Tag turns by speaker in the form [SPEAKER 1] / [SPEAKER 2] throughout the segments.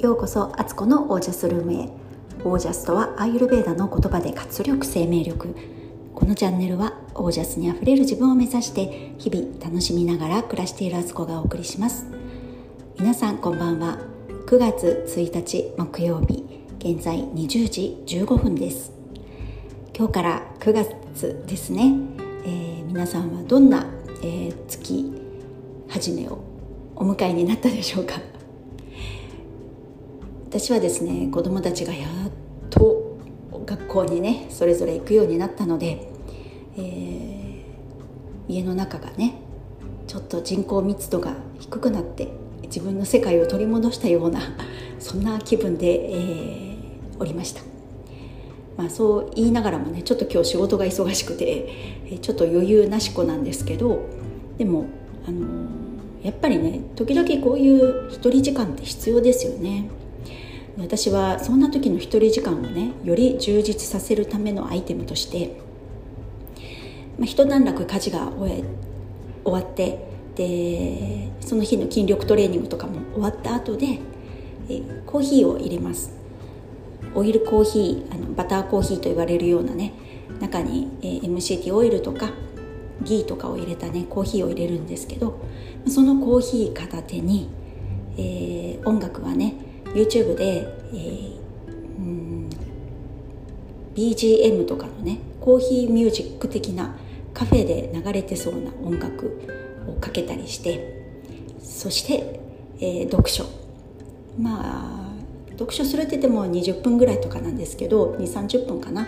[SPEAKER 1] ようこそアツコのオージャスルームへ。オージャスとはアーユルベーダの言葉で活力生命力。このチャンネルはオージャスにあふれる自分を目指して日々楽しみながら暮らしているアツコがお送りします。皆さんこんばんは。9月1日木曜日現在20時15分です。今日から9月ですね、えー、皆さんはどんな、えー、月始めをお迎えになったでしょうか。私はですね子供たちがやっと学校にねそれぞれ行くようになったので、えー、家の中がねちょっと人口密度が低くなって自分の世界を取り戻したような そんな気分で、えー、おりました。まあ、そう言いながらもねちょっと今日仕事が忙しくてちょっと余裕なし子なんですけどでもあのやっぱりね時々こういう一人時間って必要ですよね私はそんな時の一人時間をねより充実させるためのアイテムとして、まあ、一段落家事が終え終わってでその日の筋力トレーニングとかも終わった後でえコーヒーを入れます。オイルコーヒーあのバターコーヒーと言われるようなね中に、え MCT オイルとかギーとかを入れたねコーヒーを入れるんですけどそのコーヒー片手に、えー、音楽はね YouTube で、えー、うん BGM とかのねコーヒーミュージック的なカフェで流れてそうな音楽をかけたりしてそして、えー、読書。まあ読書するって言っても20分ぐらいとかなんですけど2 3 0分かな。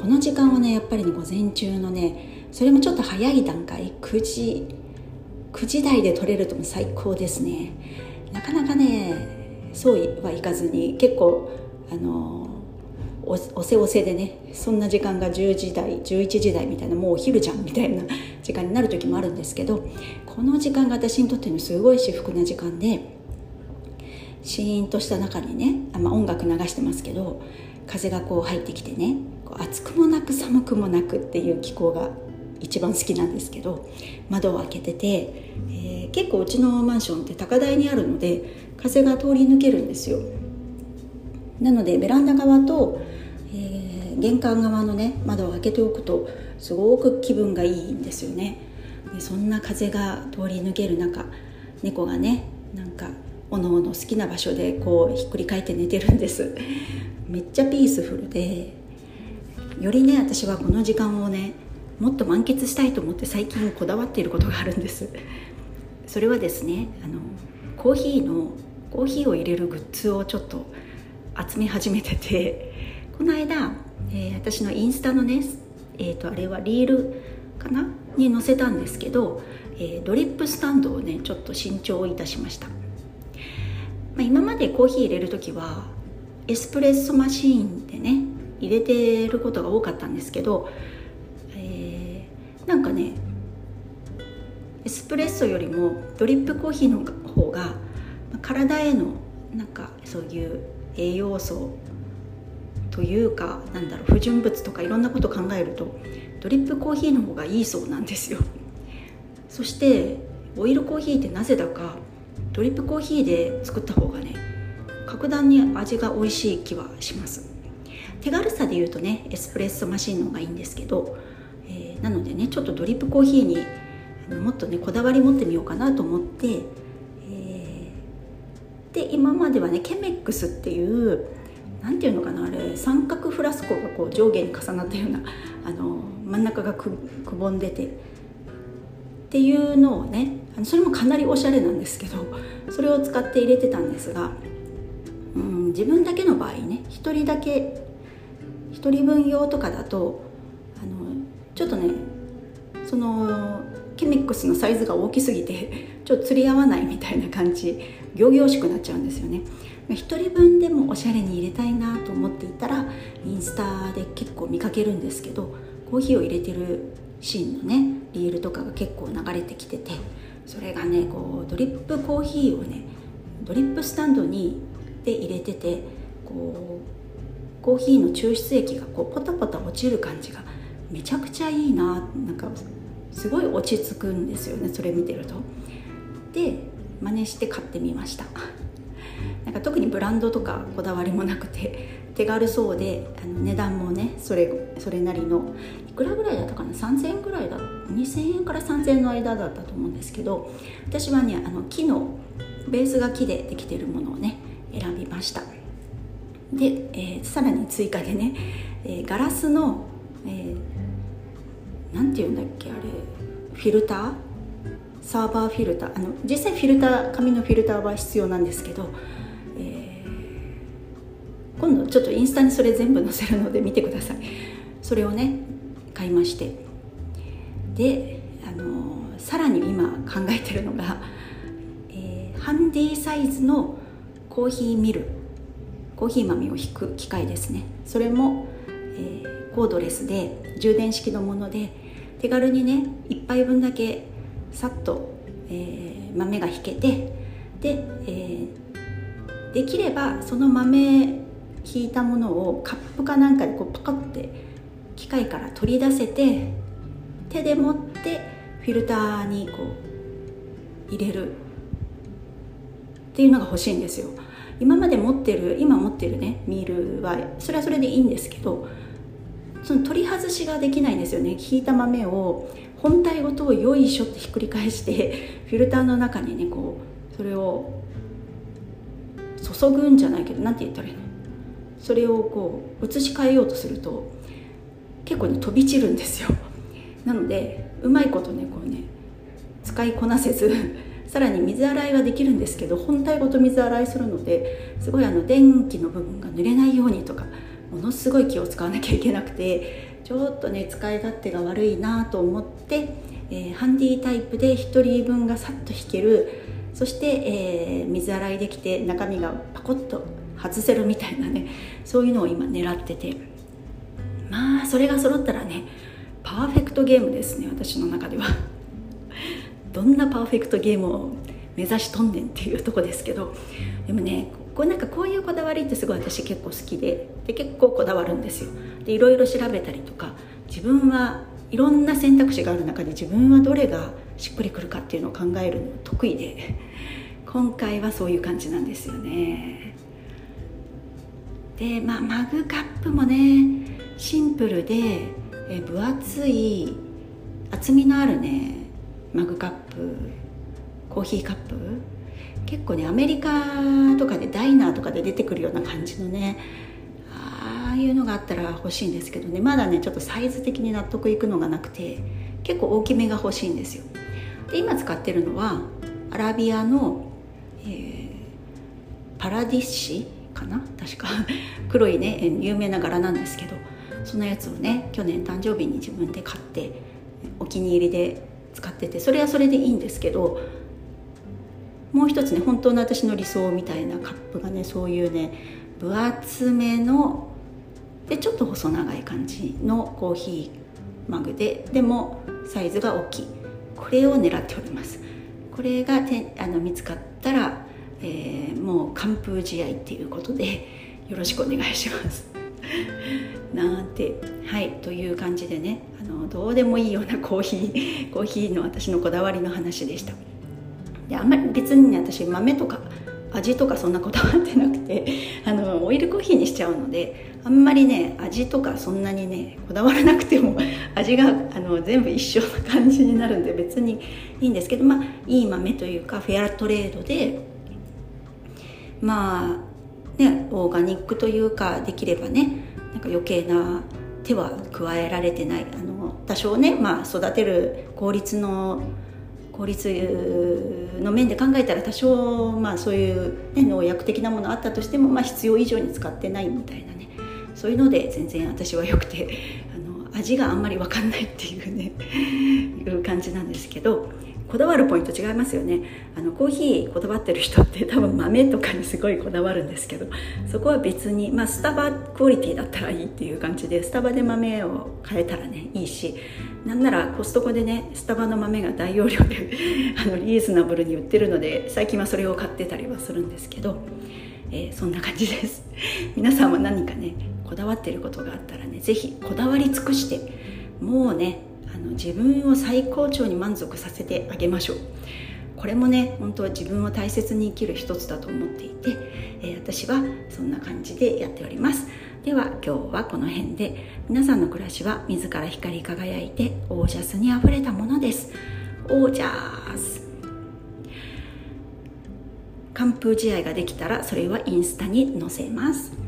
[SPEAKER 1] この時間はねやっぱりね午前中のねそれもちょっと早い段階。9時9時台で取れるとも最高ですね。なかなかねそうはいかずに結構あのおせおせでねそんな時間が10時台11時台みたいなもうお昼じゃんみたいな 時間になる時もあるんですけどこの時間が私にとってのすごい至福な時間でシーンとした中にねあ、まあ、音楽流してますけど風がこう入ってきてねこう暑くもなく寒くもなくっていう気候が一番好きなんですけど窓を開けてて、えー、結構うちのマンションって高台にあるので風が通り抜けるんですよ。なのでベランダ側と、えー、玄関側のね窓を開けておくとすごく気分がいいんですよね。でそんな風が通り抜ける中猫がねなんかおのおの好きな場所でこうひっくり返って寝てるんです。めっちゃピースフルでよりね私はこの時間をねもっと満喫したいと思って最近こだわっていることがあるんです。それはですねあのコーヒーのコーヒーを入れるグッズをちょっと集め始めててこの間、えー、私のインスタのね、えーと、あれはリールかな？に載せたんですけど、えー、ドリップスタンドをねちょっと新調いたしました、まあ、今までコーヒー入れる時はエスプレッソマシーンでね入れてることが多かったんですけど、えー、なんかねエスプレッソよりもドリップコーヒーの方が体へのなんかそういう栄養素というかなんだろう不純物とかいろんなこと考えるとドリップコーヒーの方がいいそうなんですよ。そしてオイルコーヒーってなぜだかドリップコーヒーで作った方がね格段に味が美味しい気はします。手軽さで言うとねエスプレッソマシンの方がいいんですけど、えー、なのでねちょっとドリップコーヒーにもっとねこだわり持ってみようかなと思ってで今まではねケメックスっていう何ていうのかなあれ三角フラスコがこう上下に重なったような あの真ん中がくぼんでてっていうのをねそれもかなりおしゃれなんですけど それを使って入れてたんですが、うん、自分だけの場合ね1人だけ1人分用とかだとあのちょっとねそのケミックスのサイズが大きすぎてちょっと釣り合わないみたいな感じ仰々しくなっちゃうんですよね1人分でもおしゃれに入れたいなと思っていたらインスタで結構見かけるんですけどコーヒーを入れてるシーンのねリールとかが結構流れてきててそれがねこうドリップコーヒーをねドリップスタンドにで入れててこうコーヒーの抽出液がこうポタポタ落ちる感じがめちゃくちゃいいななんかすごい落ち着くんですよねそれ見てると。で真似して買ってみました。なんか特にブランドとかこだわりもなくて手軽そうであの値段もねそれそれなりのいくらぐらいだったかな？3000円ぐらいだ2000円から3000円の間だったと思うんですけど私はねあの木のベースが木でできてるものをね選びました。で、えー、さらに追加でね、えー、ガラスの、えー、ていうんだっけあれフィルター？サーバーフィルターあの実際フィルター紙のフィルターは必要なんですけど、えー、今度ちょっとインスタにそれ全部載せるので見てください。それをね買いまして。であのさらに今考えてるのが、えー、ハンディサイズのコーヒーミル。コーヒー豆を引く機械ですね。それも、えー、コードレスで充電式のもので手軽にね1杯分だけさっと、えー、豆が引けてで、えー、できればその豆引いたものをカップかなんかでこうパカって機械から取り出せて手で持ってフィルターにこう入れる。っていうのが欲しいんですよ。今まで持ってる今持ってるねミールはそれはそれでいいんですけどその取り外しができないんですよね。引いた豆を本体ごとをよいしょってひっくり返して フィルターの中にねこうそれを注ぐんじゃないけど何て言ったらいいの？それをこう移し替えようとすると結構ね飛び散るんですよ。なのでうまいことねこうね使いこなせず さらに水洗いはできるんですけど本体ごと水洗いするのですごいあの電気の部分が濡れないようにとかものすごい気を使わなきゃいけなくてちょっとね使い勝手が悪いなと思って、えー、ハンディタイプで1人分がさっと引ける。そして、えー、水洗いできて中身がパコッと外せるみたいなねそういうのを今狙ってて。まあそれが揃ったらねパーフェクトゲームですね私の中では。どんなパーフェクトゲームを目指しとんねんっていうとこですけど。でもねこうなんかこういうこだわりってすごい私結構好きでで結構こだわるんですよ。でいろいろ調べたりとか自分はいろんな選択肢がある中で自分はどれがしっくりくるかっていうのを考えるの得意で今回はそういう感じなんですよね。でまあマグカップもねシンプルでえ分厚い厚みのあるねマグカップコーヒーカップ結構ねアメリカとかでダイナーとかで出てくるような感じのねああいうのがあったら欲しいんですけどね。まだねちょっとサイズ的に納得いくのがなくて結構大きめが欲しいんですよ。で今使ってるのはアラビアの、えー、パラディッシかな？確か。黒いね有名な柄なんですけどそのやつをね去年誕生日に自分で買ってお気に入りで使っててそれはそれでいいんですけどもう一つね本当の私の理想みたいなカップがねそういうね分厚めのでちょっと細長い感じのコーヒーマグででもサイズが大きい。これを狙っております。これがてあの見つかったら、えー、もう完封試合っていうことでよろしくお願いします。なんてはいという感じでねあのどうでもいいようなコーヒーコーヒーの私のこだわりの話でした。であんまり別にね私豆とか味とかそんなこだわってなくてあのオイルコーヒーにしちゃうのであんまりね味とかそんなにねこだわらなくても 味があの全部一緒な感じになるんで別にいいんですけどまあいい豆というかフェアトレードでまあね、オーガニックというかできればねなんか余計な手は加えられてないあの多少ね、まあ、育てる効率の効率の面で考えたら多少、まあ、そういう、ね、農薬的なものあったとしても、まあ、必要以上に使ってないみたいなね。そういうので全然私はよくて あの味があんまり分かんないっていうね いう感じなんですけどこだわるポイント違いますよね。あのコーヒーこだわってる人って多分豆とかにすごいこだわるんですけどそこは別に、まあ、スタバクオリティだったらいいっていう感じでスタバで豆を変えたらねいいしなんならコストコでねスタバの豆が大容量で あのリーズナブルに売ってるので最近はそれを買ってたりはするんですけど、えー、そんな感じです。皆さんも何かねこだわってることがあったらね是非こだわり尽くしてもうねあの自分を最高潮に満足させてあげましょう。これもね本当は自分を大切に生きる一つだと思っていて、えー、私はそんな感じでやっております。では今日はこの辺で皆さんの暮らしは自ら光り輝いてオージャスにあふれたものです。オージャス。完封試合ができたらそれはインスタに載せます。